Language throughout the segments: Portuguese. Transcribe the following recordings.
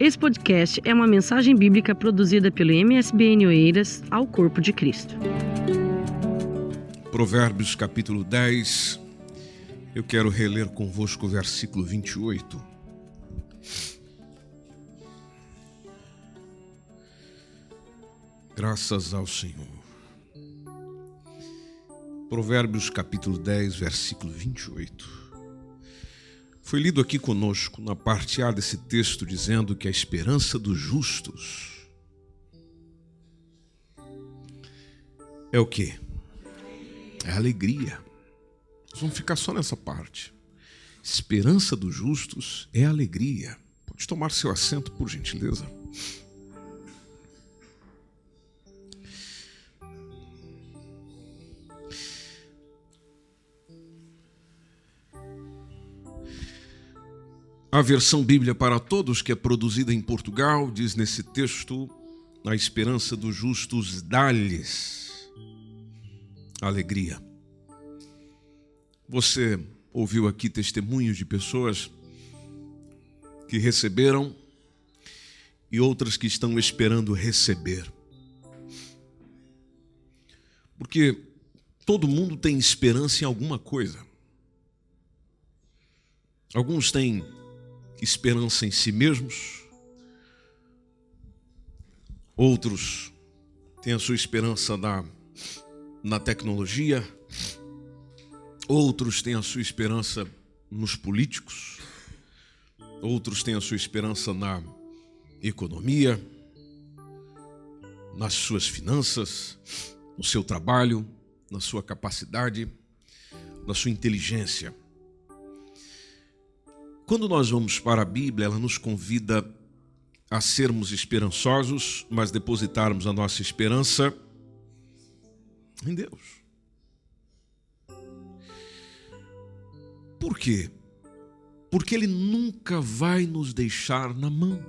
Esse podcast é uma mensagem bíblica produzida pelo MSBN Oeiras ao Corpo de Cristo. Provérbios capítulo 10. Eu quero reler convosco o versículo 28. Graças ao Senhor. Provérbios capítulo 10, versículo 28. Foi lido aqui conosco na parte A desse texto dizendo que a esperança dos justos é o quê? É alegria. Nós vamos ficar só nessa parte. Esperança dos justos é alegria. Pode tomar seu assento, por gentileza. A versão Bíblia para Todos, que é produzida em Portugal, diz nesse texto: A esperança dos justos dá-lhes alegria. Você ouviu aqui testemunhos de pessoas que receberam e outras que estão esperando receber. Porque todo mundo tem esperança em alguma coisa. Alguns têm esperança em si mesmos, outros têm a sua esperança na, na tecnologia, outros têm a sua esperança nos políticos, outros têm a sua esperança na economia, nas suas finanças, no seu trabalho, na sua capacidade, na sua inteligência. Quando nós vamos para a Bíblia, ela nos convida a sermos esperançosos, mas depositarmos a nossa esperança em Deus. Por quê? Porque Ele nunca vai nos deixar na mão.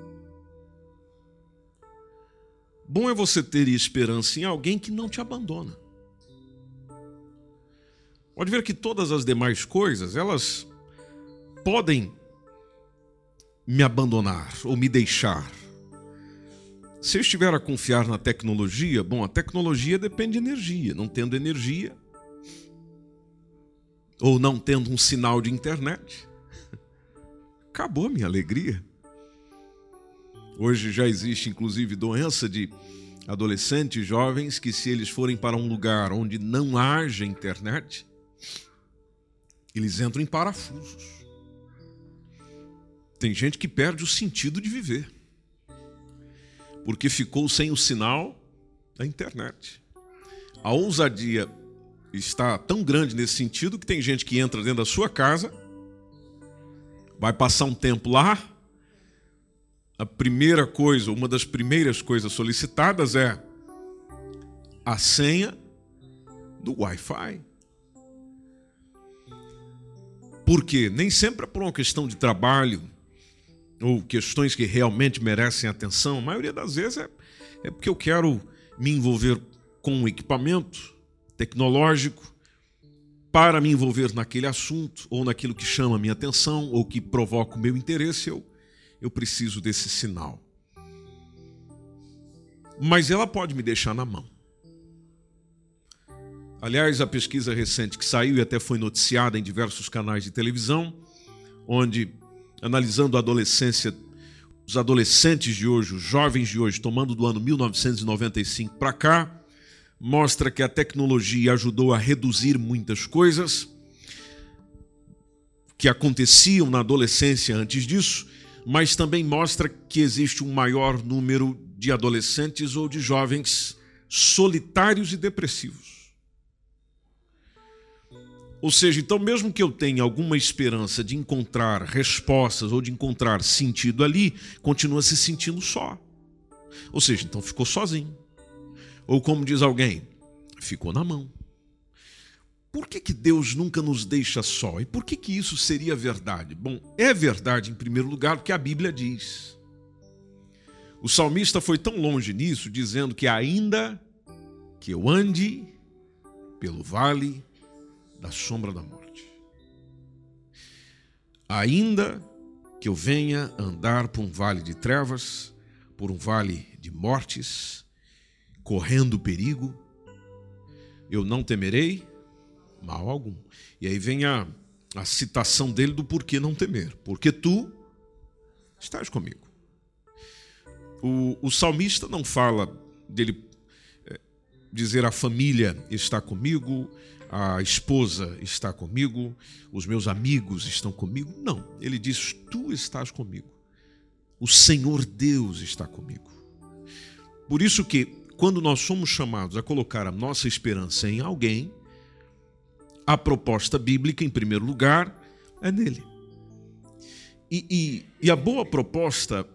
Bom é você ter esperança em alguém que não te abandona. Pode ver que todas as demais coisas, elas podem me abandonar ou me deixar. Se eu estiver a confiar na tecnologia, bom, a tecnologia depende de energia. Não tendo energia, ou não tendo um sinal de internet, acabou a minha alegria. Hoje já existe inclusive doença de adolescentes jovens que, se eles forem para um lugar onde não haja internet, eles entram em parafusos. Tem gente que perde o sentido de viver, porque ficou sem o sinal da internet. A ousadia está tão grande nesse sentido que tem gente que entra dentro da sua casa, vai passar um tempo lá, a primeira coisa, uma das primeiras coisas solicitadas é a senha do Wi-Fi. Porque nem sempre é por uma questão de trabalho, ou questões que realmente merecem atenção, a maioria das vezes é, é porque eu quero me envolver com um equipamento tecnológico para me envolver naquele assunto ou naquilo que chama a minha atenção ou que provoca o meu interesse, eu, eu preciso desse sinal. Mas ela pode me deixar na mão. Aliás, a pesquisa recente que saiu e até foi noticiada em diversos canais de televisão, onde analisando a adolescência, os adolescentes de hoje, os jovens de hoje, tomando do ano 1995 para cá, mostra que a tecnologia ajudou a reduzir muitas coisas que aconteciam na adolescência antes disso, mas também mostra que existe um maior número de adolescentes ou de jovens solitários e depressivos. Ou seja, então, mesmo que eu tenha alguma esperança de encontrar respostas ou de encontrar sentido ali, continua se sentindo só. Ou seja, então ficou sozinho. Ou como diz alguém, ficou na mão. Por que, que Deus nunca nos deixa só? E por que, que isso seria verdade? Bom, é verdade em primeiro lugar porque a Bíblia diz. O salmista foi tão longe nisso, dizendo que ainda que eu ande pelo vale da sombra da morte. Ainda que eu venha andar por um vale de trevas, por um vale de mortes, correndo perigo, eu não temerei mal algum. E aí vem a, a citação dele do porquê não temer. Porque tu estás comigo. O, o salmista não fala dele dizer a família está comigo, a esposa está comigo, os meus amigos estão comigo. Não, ele diz: Tu estás comigo. O Senhor Deus está comigo. Por isso que, quando nós somos chamados a colocar a nossa esperança em alguém, a proposta bíblica, em primeiro lugar, é nele. E, e, e a boa proposta,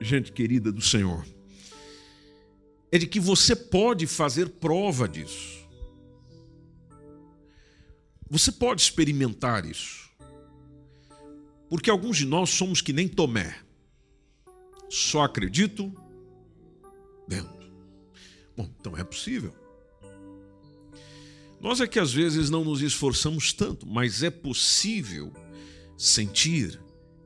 gente querida do Senhor, é de que você pode fazer prova disso. Você pode experimentar isso. Porque alguns de nós somos que nem Tomé. Só acredito vendo. Bom, então é possível. Nós é que às vezes não nos esforçamos tanto, mas é possível sentir,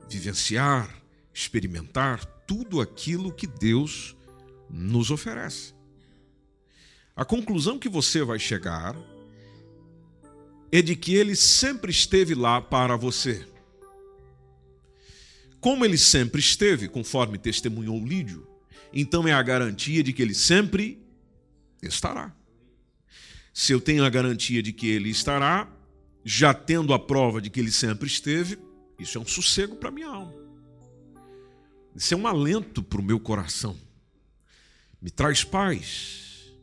vivenciar, experimentar tudo aquilo que Deus nos oferece. A conclusão que você vai chegar é de que ele sempre esteve lá para você. Como ele sempre esteve, conforme testemunhou Lídio, então é a garantia de que ele sempre estará. Se eu tenho a garantia de que ele estará, já tendo a prova de que ele sempre esteve, isso é um sossego para minha alma. Isso é um alento para o meu coração. Me traz paz,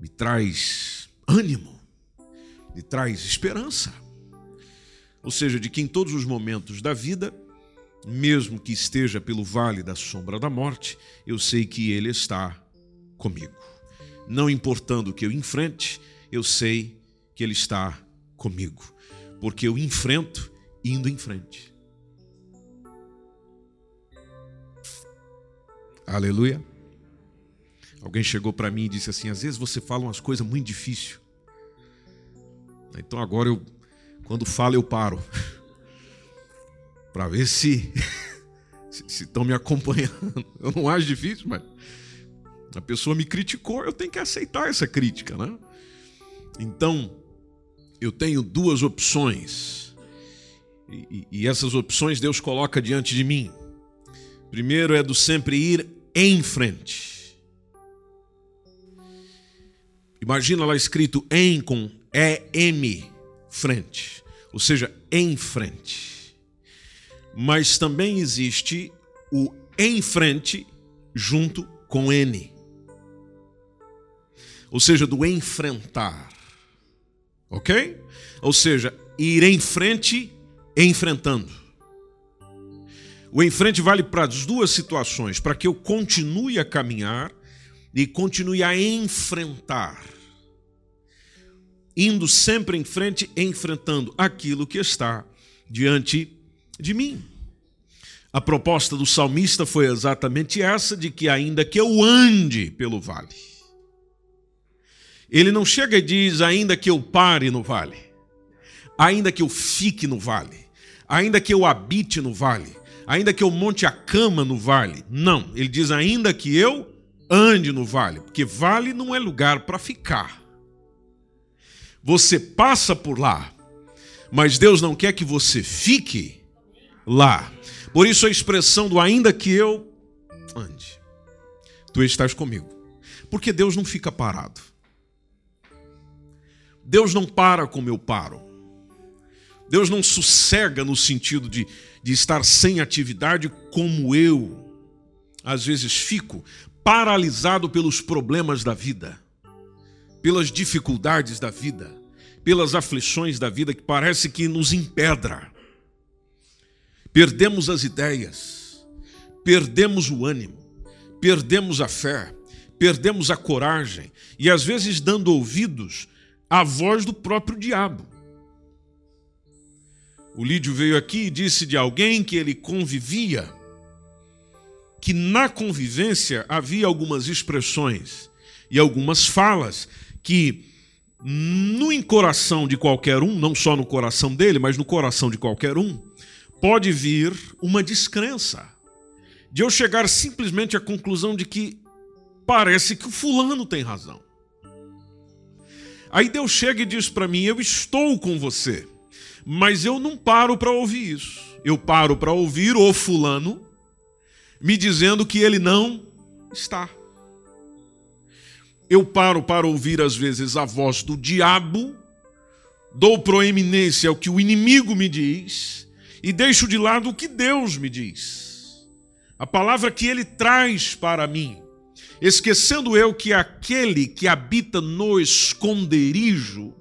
me traz ânimo lhe traz esperança. Ou seja, de que em todos os momentos da vida, mesmo que esteja pelo vale da sombra da morte, eu sei que Ele está comigo. Não importando o que eu enfrente, eu sei que Ele está comigo, porque eu enfrento indo em frente. Aleluia. Alguém chegou para mim e disse assim: às vezes você fala umas coisas muito difíceis. Então agora eu, quando falo, eu paro. Para ver se estão me acompanhando. Eu não acho difícil, mas a pessoa me criticou, eu tenho que aceitar essa crítica, né? Então, eu tenho duas opções. E, e, essas opções Deus coloca diante de mim. Primeiro é do sempre ir em frente. Imagina lá escrito em com é M, frente, ou seja, em frente. Mas também existe o em frente junto com N. Ou seja, do enfrentar. Ok? Ou seja, ir em frente enfrentando. O em frente vale para as duas situações, para que eu continue a caminhar e continue a enfrentar indo sempre em frente, enfrentando aquilo que está diante de mim. A proposta do salmista foi exatamente essa: de que, ainda que eu ande pelo vale, ele não chega e diz, ainda que eu pare no vale, ainda que eu fique no vale, ainda que eu habite no vale, ainda que eu monte a cama no vale. Não, ele diz, ainda que eu ande no vale, porque vale não é lugar para ficar. Você passa por lá, mas Deus não quer que você fique lá. Por isso a expressão do ainda que eu ande, tu estás comigo. Porque Deus não fica parado. Deus não para como eu paro. Deus não sossega no sentido de, de estar sem atividade como eu, às vezes, fico paralisado pelos problemas da vida pelas dificuldades da vida, pelas aflições da vida que parece que nos impedra. Perdemos as ideias, perdemos o ânimo, perdemos a fé, perdemos a coragem e às vezes dando ouvidos à voz do próprio diabo. O Lídio veio aqui e disse de alguém que ele convivia, que na convivência havia algumas expressões e algumas falas que no coração de qualquer um, não só no coração dele, mas no coração de qualquer um, pode vir uma descrença, de eu chegar simplesmente à conclusão de que parece que o fulano tem razão. Aí Deus chega e diz para mim: Eu estou com você, mas eu não paro para ouvir isso. Eu paro para ouvir o fulano me dizendo que ele não está. Eu paro para ouvir, às vezes, a voz do diabo, dou proeminência ao que o inimigo me diz e deixo de lado o que Deus me diz. A palavra que ele traz para mim esquecendo eu que aquele que habita no esconderijo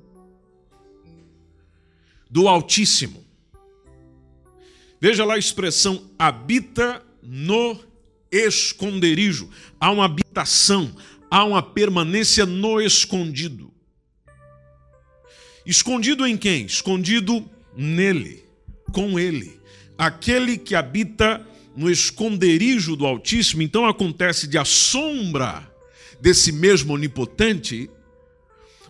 do Altíssimo. Veja lá a expressão habita no esconderijo. Há uma habitação, há uma permanência no escondido. Escondido em quem? Escondido nele, com ele. Aquele que habita no esconderijo do Altíssimo, então acontece de a sombra desse mesmo onipotente,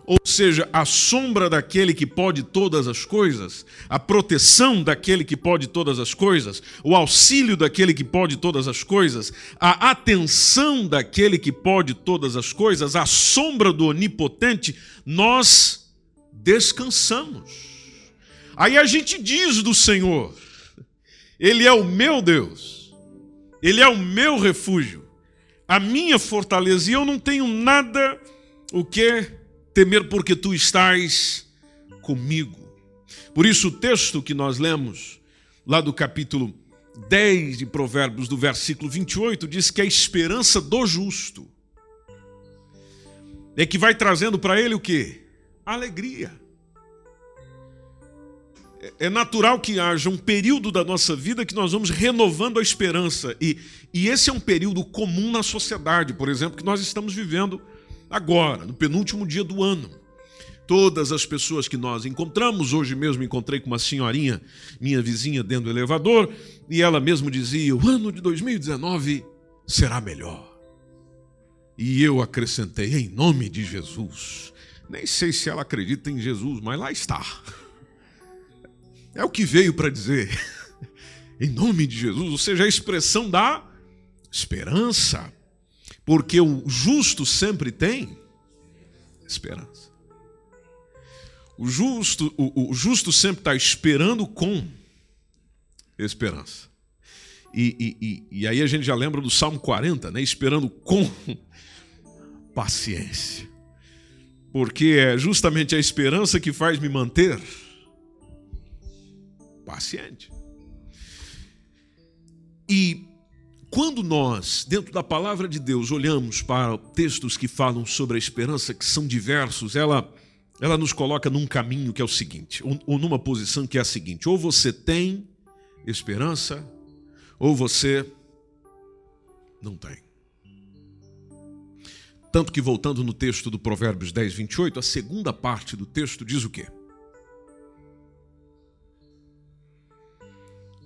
ou seja, a sombra daquele que pode todas as coisas, a proteção daquele que pode todas as coisas, o auxílio daquele que pode todas as coisas, a atenção daquele que pode todas as coisas, a sombra do onipotente, nós descansamos. Aí a gente diz do Senhor, ele é o meu Deus. Ele é o meu refúgio, a minha fortaleza, e eu não tenho nada o que temer, porque tu estás comigo. Por isso, o texto que nós lemos, lá do capítulo 10 de Provérbios, do versículo 28, diz que a esperança do justo é que vai trazendo para ele o que? Alegria é natural que haja um período da nossa vida que nós vamos renovando a esperança. E, e esse é um período comum na sociedade, por exemplo, que nós estamos vivendo agora, no penúltimo dia do ano. Todas as pessoas que nós encontramos, hoje mesmo encontrei com uma senhorinha, minha vizinha, dentro do elevador, e ela mesmo dizia: o ano de 2019 será melhor. E eu acrescentei: em nome de Jesus. Nem sei se ela acredita em Jesus, mas lá está. É o que veio para dizer. em nome de Jesus, ou seja, a expressão da esperança. Porque o justo sempre tem esperança. O justo, o, o justo sempre está esperando com esperança. E, e, e, e, aí a gente já lembra do Salmo 40, né? Esperando com paciência. Porque é justamente a esperança que faz me manter paciente. E quando nós, dentro da palavra de Deus, olhamos para textos que falam sobre a esperança, que são diversos, ela, ela nos coloca num caminho que é o seguinte, ou, ou numa posição que é a seguinte: ou você tem esperança, ou você não tem. Tanto que, voltando no texto do Provérbios 10, 28, a segunda parte do texto diz o quê?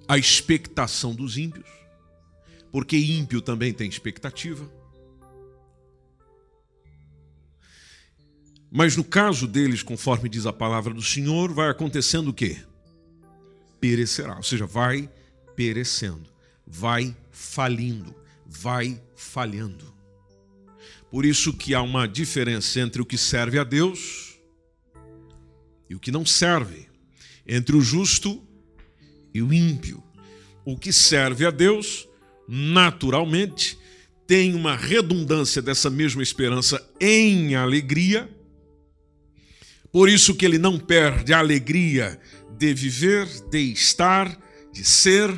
a expectação dos ímpios, porque ímpio também tem expectativa. Mas no caso deles, conforme diz a palavra do Senhor, vai acontecendo o quê? Perecerá, ou seja, vai perecendo, vai falindo, vai falhando. Por isso que há uma diferença entre o que serve a Deus e o que não serve, entre o justo e o ímpio. O que serve a Deus, naturalmente, tem uma redundância dessa mesma esperança em alegria. Por isso que ele não perde a alegria de viver, de estar, de ser.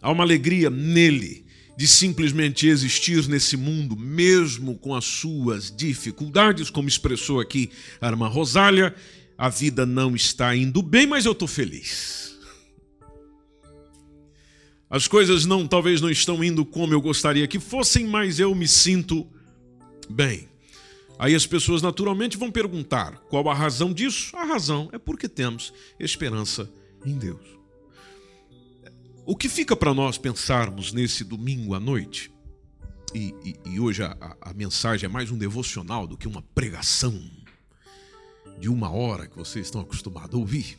Há uma alegria nele de simplesmente existir nesse mundo, mesmo com as suas dificuldades, como expressou aqui a irmã Rosália, a vida não está indo bem, mas eu estou feliz. As coisas não, talvez não estão indo como eu gostaria que fossem, mas eu me sinto bem. Aí as pessoas naturalmente vão perguntar: qual a razão disso? A razão é porque temos esperança em Deus. O que fica para nós pensarmos nesse domingo à noite, e, e, e hoje a, a mensagem é mais um devocional do que uma pregação de uma hora que vocês estão acostumados a ouvir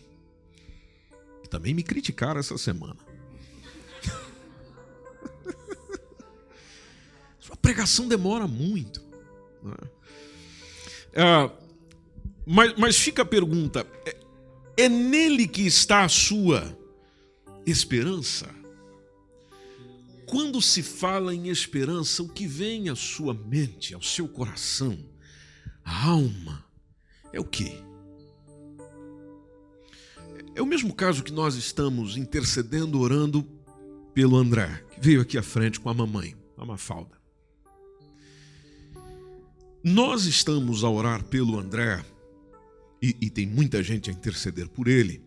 Também me criticaram essa semana. Sua pregação demora muito. Né? É, mas, mas fica a pergunta: é, é nele que está a sua esperança? Quando se fala em esperança, o que vem à sua mente, ao seu coração, à alma, é o quê? É o mesmo caso que nós estamos intercedendo, orando pelo André, que veio aqui à frente com a mamãe, a Mafalda. Nós estamos a orar pelo André, e, e tem muita gente a interceder por ele,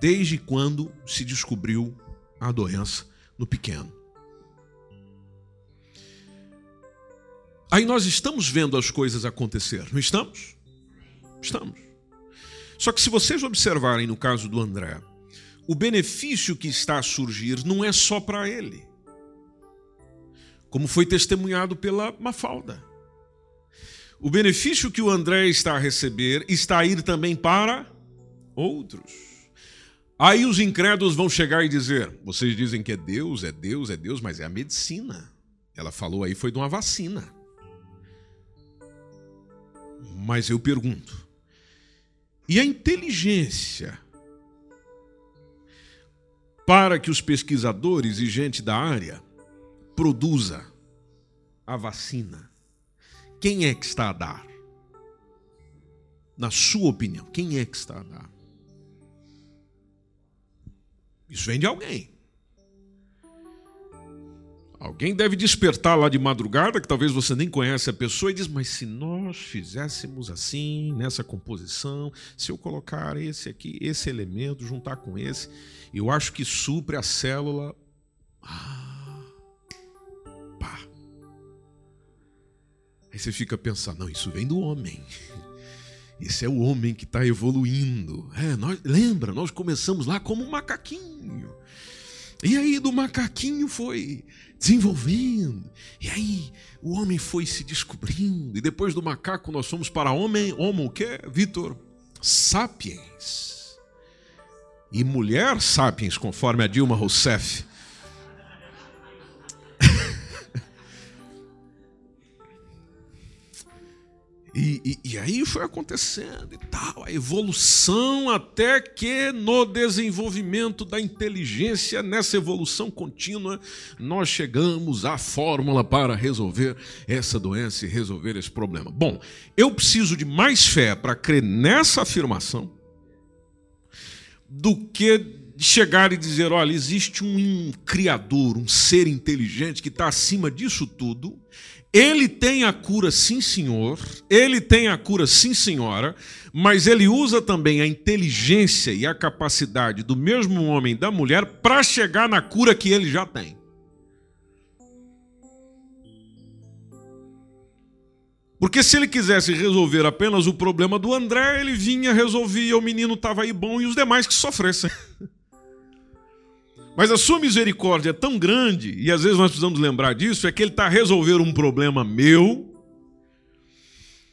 desde quando se descobriu a doença no pequeno. Aí nós estamos vendo as coisas acontecer, não estamos? Estamos. Só que se vocês observarem no caso do André, o benefício que está a surgir não é só para ele, como foi testemunhado pela Mafalda. O benefício que o André está a receber está a ir também para outros. Aí os incrédulos vão chegar e dizer: vocês dizem que é Deus, é Deus, é Deus, mas é a medicina. Ela falou aí foi de uma vacina. Mas eu pergunto: e a inteligência para que os pesquisadores e gente da área produza a vacina? Quem é que está a dar? Na sua opinião, quem é que está a dar? Isso vem de alguém. Alguém deve despertar lá de madrugada, que talvez você nem conhece a pessoa, e diz: Mas se nós fizéssemos assim, nessa composição, se eu colocar esse aqui, esse elemento, juntar com esse, eu acho que supre a célula. Ah, Aí você fica pensando: Não, isso vem do homem. Esse é o homem que está evoluindo. É, nós, lembra, nós começamos lá como um macaquinho. E aí do macaquinho foi desenvolvendo. E aí o homem foi se descobrindo. E depois do macaco nós fomos para homem, homo o quê, Vitor? Sapiens. E mulher sapiens, conforme a Dilma Rousseff. E, e, e, aí foi acontecendo e tal, a evolução, até que no desenvolvimento da inteligência, nessa evolução contínua, nós chegamos à fórmula para resolver essa doença e resolver esse problema. Bom, eu preciso de mais fé para crer nessa afirmação do que chegar e dizer: olha, existe um criador, um ser inteligente que está acima disso tudo ele tem a cura, sim, senhor. Ele tem a cura, sim, senhora. Mas ele usa também a inteligência e a capacidade do mesmo homem e da mulher para chegar na cura que ele já tem. Porque se ele quisesse resolver apenas o problema do André, ele vinha, resolvia, o menino estava aí bom e os demais que sofressem. Mas a sua misericórdia é tão grande, e às vezes nós precisamos lembrar disso, é que ele está resolvendo um problema meu,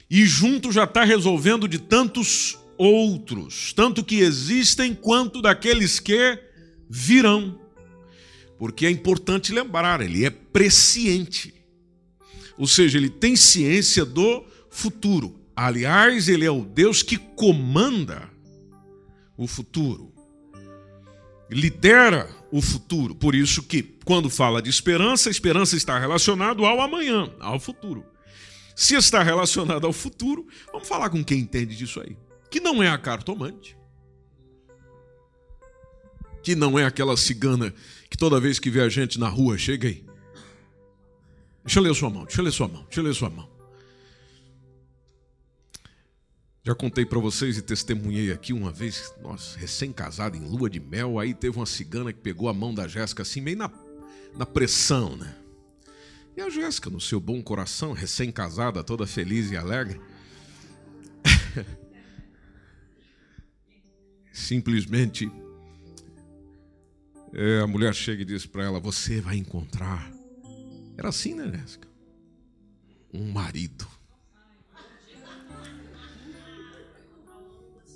e junto já está resolvendo de tantos outros, tanto que existem quanto daqueles que virão. Porque é importante lembrar, ele é presciente. Ou seja, ele tem ciência do futuro. Aliás, ele é o Deus que comanda o futuro. Lidera o futuro. Por isso que, quando fala de esperança, esperança está relacionado ao amanhã, ao futuro. Se está relacionado ao futuro, vamos falar com quem entende disso aí. Que não é a cartomante. Que não é aquela cigana que toda vez que vê a gente na rua chega aí. Deixa eu ler sua mão, deixa eu ler sua mão, deixa eu ler sua mão. Já contei para vocês e testemunhei aqui uma vez, nós recém-casado em lua de mel, aí teve uma cigana que pegou a mão da Jéssica assim, meio na, na pressão, né? E a Jéssica, no seu bom coração, recém-casada, toda feliz e alegre, simplesmente é, a mulher chega e diz para ela: Você vai encontrar. Era assim, né, Jéssica? Um marido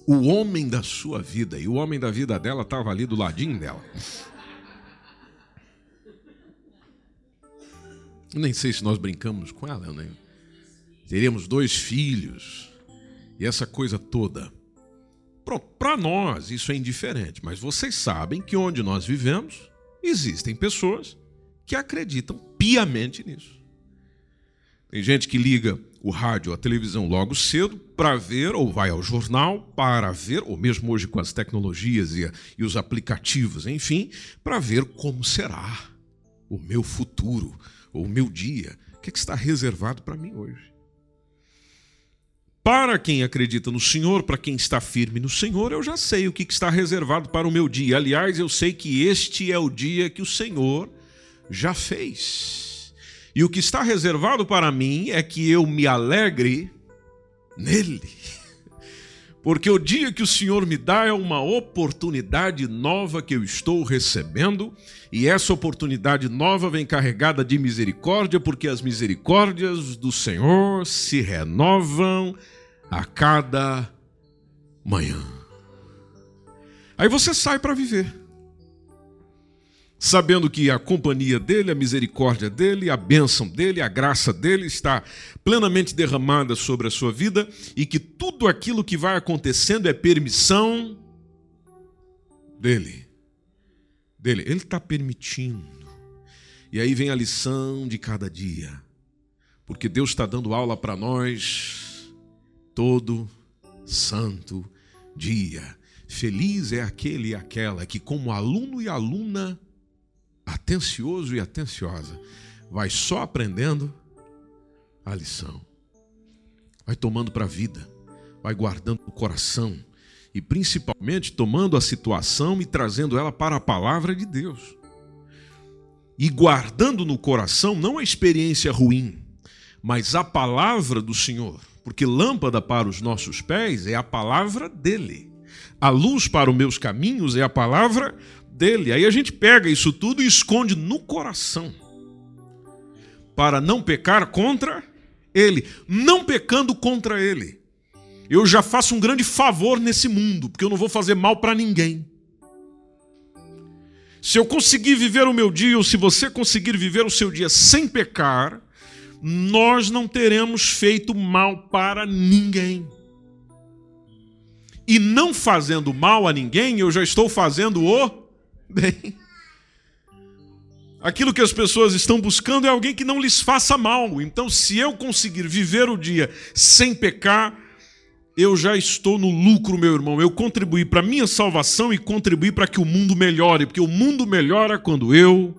o homem da sua vida. E o homem da vida dela estava ali do ladinho dela. Nem sei se nós brincamos com ela, né? Teremos dois filhos e essa coisa toda. Para nós isso é indiferente, mas vocês sabem que onde nós vivemos existem pessoas que acreditam piamente nisso. Tem gente que liga o rádio, a televisão logo cedo para ver, ou vai ao jornal para ver, ou mesmo hoje com as tecnologias e, e os aplicativos, enfim, para ver como será o meu futuro, ou o meu dia, o que, é que está reservado para mim hoje. Para quem acredita no Senhor, para quem está firme no Senhor, eu já sei o que está reservado para o meu dia. Aliás, eu sei que este é o dia que o Senhor já fez. E o que está reservado para mim é que eu me alegre nele. Porque o dia que o Senhor me dá é uma oportunidade nova que eu estou recebendo, e essa oportunidade nova vem carregada de misericórdia, porque as misericórdias do Senhor se renovam a cada manhã. Aí você sai para viver sabendo que a companhia dele, a misericórdia dele, a bênção dele, a graça dele está plenamente derramada sobre a sua vida e que tudo aquilo que vai acontecendo é permissão dele. Dele. Ele está permitindo. E aí vem a lição de cada dia. Porque Deus está dando aula para nós todo santo dia. Feliz é aquele e aquela que, como aluno e aluna, atencioso e atenciosa, vai só aprendendo a lição. Vai tomando para a vida, vai guardando o coração e principalmente tomando a situação e trazendo ela para a palavra de Deus. E guardando no coração não a experiência ruim, mas a palavra do Senhor, porque lâmpada para os nossos pés é a palavra dele. A luz para os meus caminhos é a palavra dele. Aí a gente pega isso tudo e esconde no coração para não pecar contra ele, não pecando contra ele. Eu já faço um grande favor nesse mundo, porque eu não vou fazer mal para ninguém. Se eu conseguir viver o meu dia, ou se você conseguir viver o seu dia sem pecar, nós não teremos feito mal para ninguém. E não fazendo mal a ninguém, eu já estou fazendo o bem. Aquilo que as pessoas estão buscando é alguém que não lhes faça mal. Então, se eu conseguir viver o dia sem pecar, eu já estou no lucro, meu irmão. Eu contribuí para a minha salvação e contribuí para que o mundo melhore, porque o mundo melhora quando eu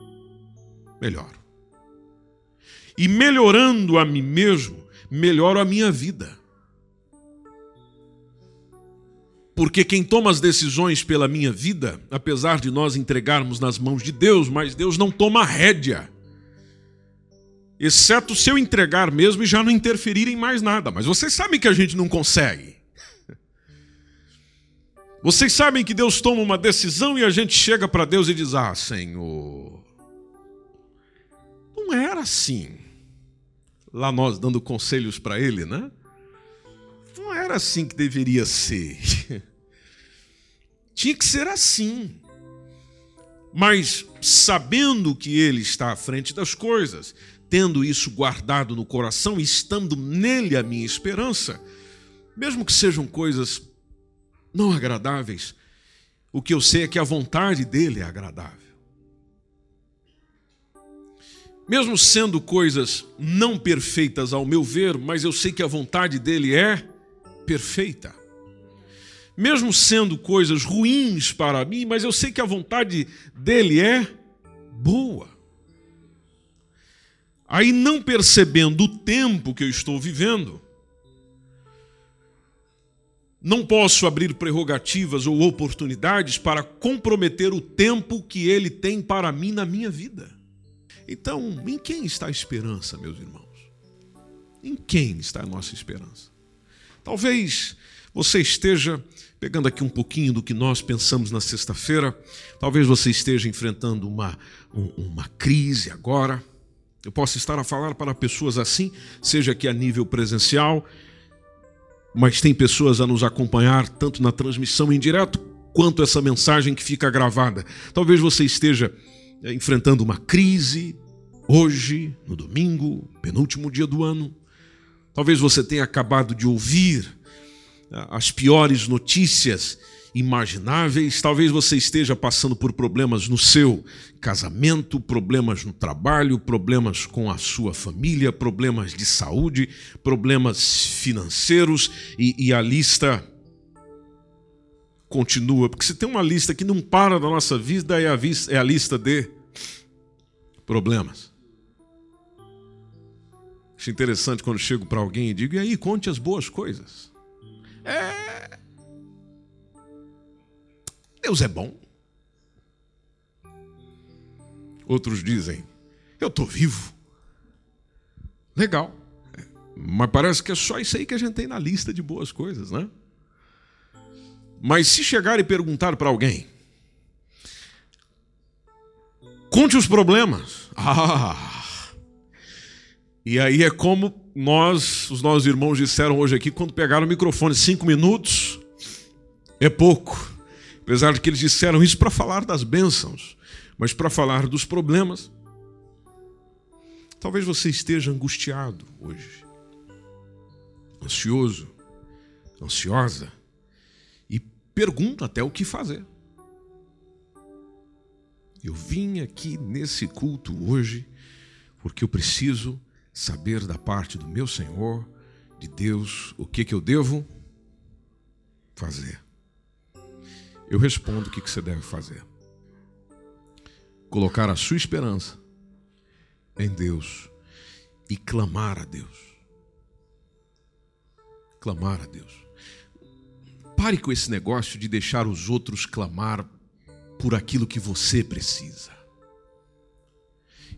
melhoro. E melhorando a mim mesmo, melhoro a minha vida. Porque quem toma as decisões pela minha vida, apesar de nós entregarmos nas mãos de Deus, mas Deus não toma rédea. Exceto se eu entregar mesmo e já não interferir em mais nada. Mas vocês sabem que a gente não consegue. Vocês sabem que Deus toma uma decisão e a gente chega para Deus e diz: Ah, Senhor, não era assim. Lá nós dando conselhos para Ele, né? Era assim que deveria ser. Tinha que ser assim. Mas sabendo que Ele está à frente das coisas, tendo isso guardado no coração, estando nele a minha esperança, mesmo que sejam coisas não agradáveis, o que eu sei é que a vontade dele é agradável. Mesmo sendo coisas não perfeitas ao meu ver, mas eu sei que a vontade dele é perfeita. Mesmo sendo coisas ruins para mim, mas eu sei que a vontade dele é boa. Aí, não percebendo o tempo que eu estou vivendo, não posso abrir prerrogativas ou oportunidades para comprometer o tempo que ele tem para mim na minha vida. Então, em quem está a esperança, meus irmãos? Em quem está a nossa esperança? Talvez você esteja pegando aqui um pouquinho do que nós pensamos na sexta-feira, talvez você esteja enfrentando uma, uma crise agora. Eu posso estar a falar para pessoas assim, seja que a nível presencial, mas tem pessoas a nos acompanhar tanto na transmissão em direto quanto essa mensagem que fica gravada. Talvez você esteja eh, enfrentando uma crise hoje, no domingo, penúltimo dia do ano. Talvez você tenha acabado de ouvir eh, as piores notícias imagináveis. Talvez você esteja passando por problemas no seu casamento, problemas no trabalho, problemas com a sua família, problemas de saúde, problemas financeiros e, e a lista continua. Porque se tem uma lista que não para da nossa vida, é a, é a lista de problemas. Acho interessante quando chego para alguém e digo: e aí, conte as boas coisas. É Deus é bom. Outros dizem, eu estou vivo. Legal. Mas parece que é só isso aí que a gente tem na lista de boas coisas, né? Mas se chegar e perguntar para alguém, conte os problemas. Ah! E aí é como nós, os nossos irmãos disseram hoje aqui, quando pegaram o microfone, cinco minutos é pouco. Apesar de que eles disseram isso para falar das bênçãos, mas para falar dos problemas. Talvez você esteja angustiado hoje, ansioso, ansiosa, e pergunta até o que fazer. Eu vim aqui nesse culto hoje porque eu preciso saber da parte do meu Senhor, de Deus, o que, que eu devo fazer eu respondo o que você deve fazer. Colocar a sua esperança em Deus e clamar a Deus. Clamar a Deus. Pare com esse negócio de deixar os outros clamar por aquilo que você precisa.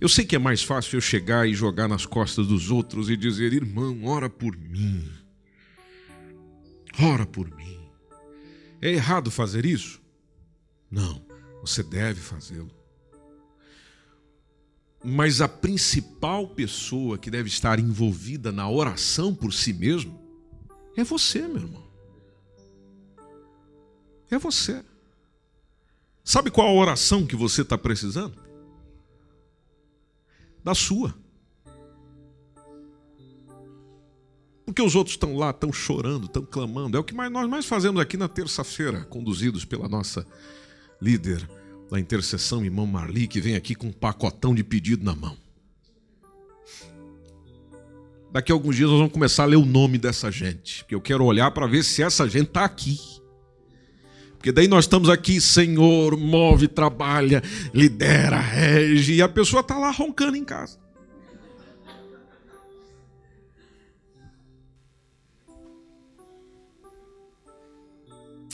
Eu sei que é mais fácil eu chegar e jogar nas costas dos outros e dizer: irmão, ora por mim. Ora por mim. É errado fazer isso? Não, você deve fazê-lo. Mas a principal pessoa que deve estar envolvida na oração por si mesmo é você, meu irmão. É você. Sabe qual a oração que você está precisando? Da sua. Porque os outros estão lá, estão chorando, estão clamando. É o que mais, nós mais fazemos aqui na terça-feira, conduzidos pela nossa líder da intercessão, irmão Marli, que vem aqui com um pacotão de pedido na mão. Daqui a alguns dias nós vamos começar a ler o nome dessa gente, porque eu quero olhar para ver se essa gente está aqui. Porque daí nós estamos aqui, Senhor, move, trabalha, lidera, rege, e a pessoa está lá roncando em casa.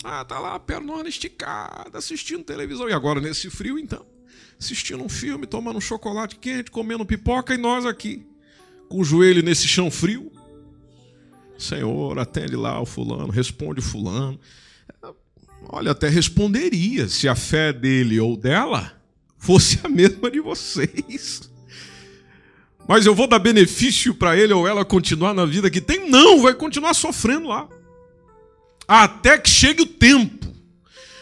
Ah, tá lá pernona esticada, assistindo televisão. E agora, nesse frio, então? Assistindo um filme, tomando um chocolate quente, comendo pipoca, e nós aqui, com o joelho nesse chão frio. Senhor, atende lá o fulano, responde o fulano. Olha, até responderia se a fé dele ou dela fosse a mesma de vocês. Mas eu vou dar benefício para ele ou ela continuar na vida que tem? Não, vai continuar sofrendo lá até que chegue o tempo.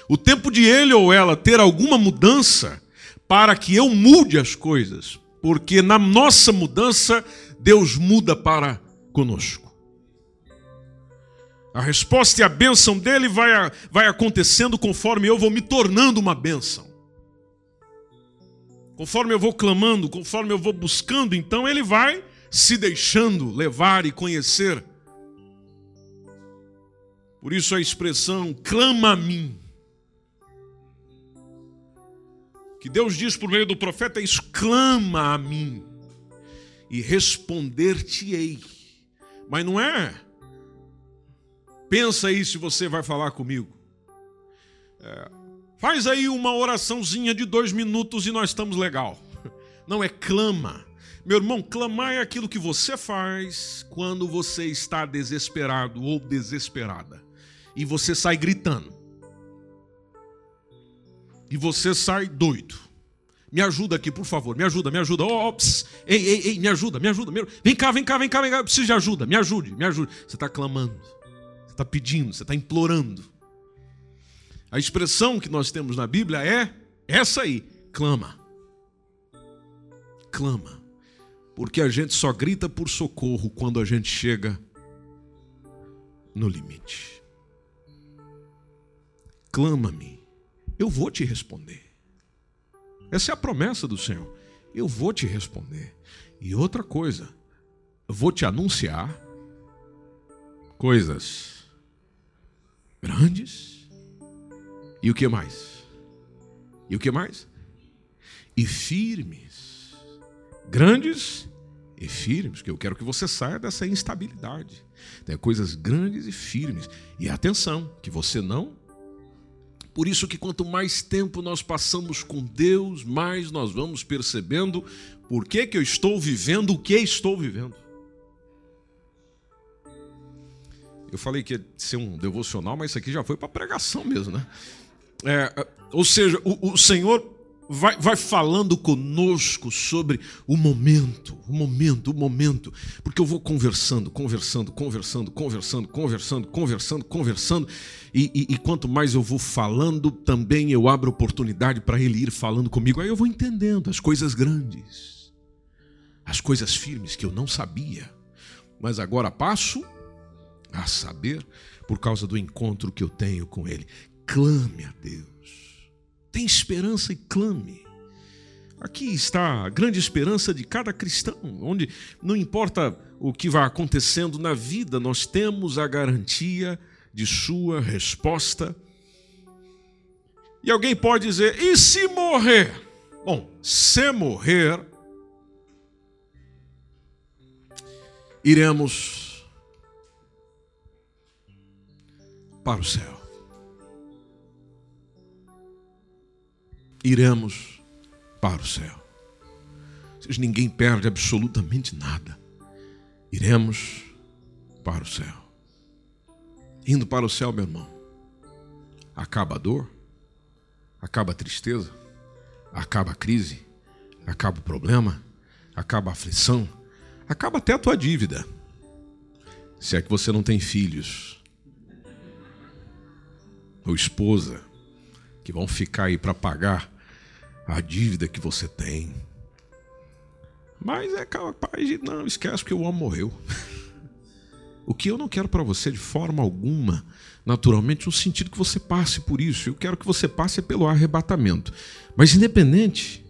O tempo de ele ou ela ter alguma mudança para que eu mude as coisas. Porque na nossa mudança, Deus muda para conosco. A resposta e a bênção dele vai, vai acontecendo conforme eu vou me tornando uma bênção. Conforme eu vou clamando, conforme eu vou buscando, então ele vai se deixando levar e conhecer por isso a expressão clama a mim. Que Deus diz por meio do profeta isso: clama a mim e responder-te-ei. Mas não é. Pensa aí se você vai falar comigo. É, faz aí uma oraçãozinha de dois minutos e nós estamos legal. Não é clama. Meu irmão, clamar é aquilo que você faz quando você está desesperado ou desesperada e você sai gritando. E você sai doido. Me ajuda aqui, por favor. Me ajuda, me ajuda. Oh, Ei, ei, ei, me ajuda, me ajuda. Vem cá, vem cá, vem cá, vem cá. Eu preciso de ajuda. Me ajude, me ajude. Você está clamando. Está pedindo, você está implorando. A expressão que nós temos na Bíblia é essa aí: clama. Clama. Porque a gente só grita por socorro quando a gente chega no limite. Clama-me, eu vou te responder. Essa é a promessa do Senhor. Eu vou te responder. E outra coisa, eu vou te anunciar coisas grandes. E o que mais? E o que mais? E firmes. Grandes e firmes, que eu quero que você saia dessa instabilidade. Tem coisas grandes e firmes. E atenção, que você não por isso que quanto mais tempo nós passamos com Deus, mais nós vamos percebendo por que, que eu estou vivendo o que estou vivendo. Eu falei que ia ser um devocional, mas isso aqui já foi para pregação mesmo, né? É, ou seja, o, o Senhor vai, vai falando conosco sobre o momento, o momento, o momento, porque eu vou conversando, conversando, conversando, conversando, conversando, conversando, conversando, e, e, e quanto mais eu vou falando, também eu abro oportunidade para ele ir falando comigo, aí eu vou entendendo as coisas grandes, as coisas firmes que eu não sabia, mas agora passo a saber por causa do encontro que eu tenho com ele. Clame a Deus tem esperança e clame. Aqui está a grande esperança de cada cristão, onde não importa o que vai acontecendo na vida, nós temos a garantia de sua resposta. E alguém pode dizer: e se morrer? Bom, se morrer, iremos para o céu. iremos para o céu. Ninguém perde absolutamente nada. Iremos para o céu. Indo para o céu, meu irmão, acaba a dor, acaba a tristeza, acaba a crise, acaba o problema, acaba a aflição, acaba até a tua dívida. Se é que você não tem filhos ou esposa que vão ficar aí para pagar a dívida que você tem. Mas é capaz de não, esquece que o homem morreu. o que eu não quero para você de forma alguma, naturalmente, no sentido que você passe por isso. Eu quero que você passe pelo arrebatamento. Mas independente,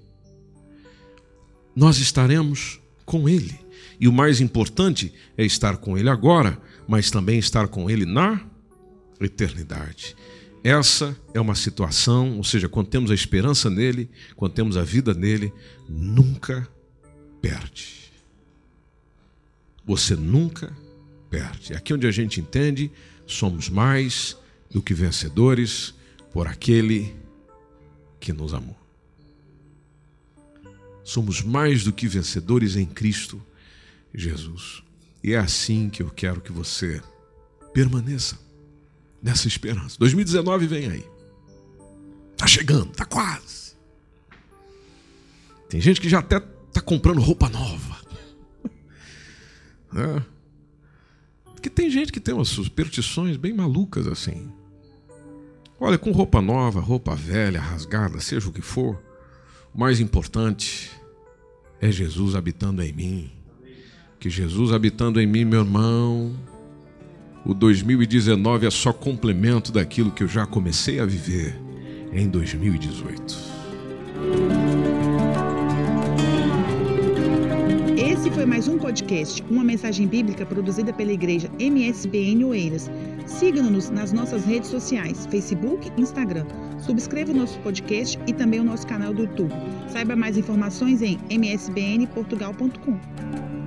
nós estaremos com ele. E o mais importante é estar com ele agora, mas também estar com ele na eternidade. Essa é uma situação, ou seja, quando temos a esperança nele, quando temos a vida nele, nunca perde. Você nunca perde. Aqui onde a gente entende, somos mais do que vencedores por aquele que nos amou. Somos mais do que vencedores em Cristo Jesus. E é assim que eu quero que você permaneça nessa esperança. 2019 vem aí. Tá chegando, tá quase. Tem gente que já até tá comprando roupa nova. É. Porque tem gente que tem umas superstições bem malucas assim. Olha, com roupa nova, roupa velha, rasgada, seja o que for, o mais importante é Jesus habitando em mim. Que Jesus habitando em mim, meu irmão, o 2019 é só complemento daquilo que eu já comecei a viver em 2018. Esse foi mais um podcast, uma mensagem bíblica produzida pela igreja MSBN Oeiras. Siga-nos nas nossas redes sociais, Facebook e Instagram. Subscreva o nosso podcast e também o nosso canal do YouTube. Saiba mais informações em msbnportugal.com.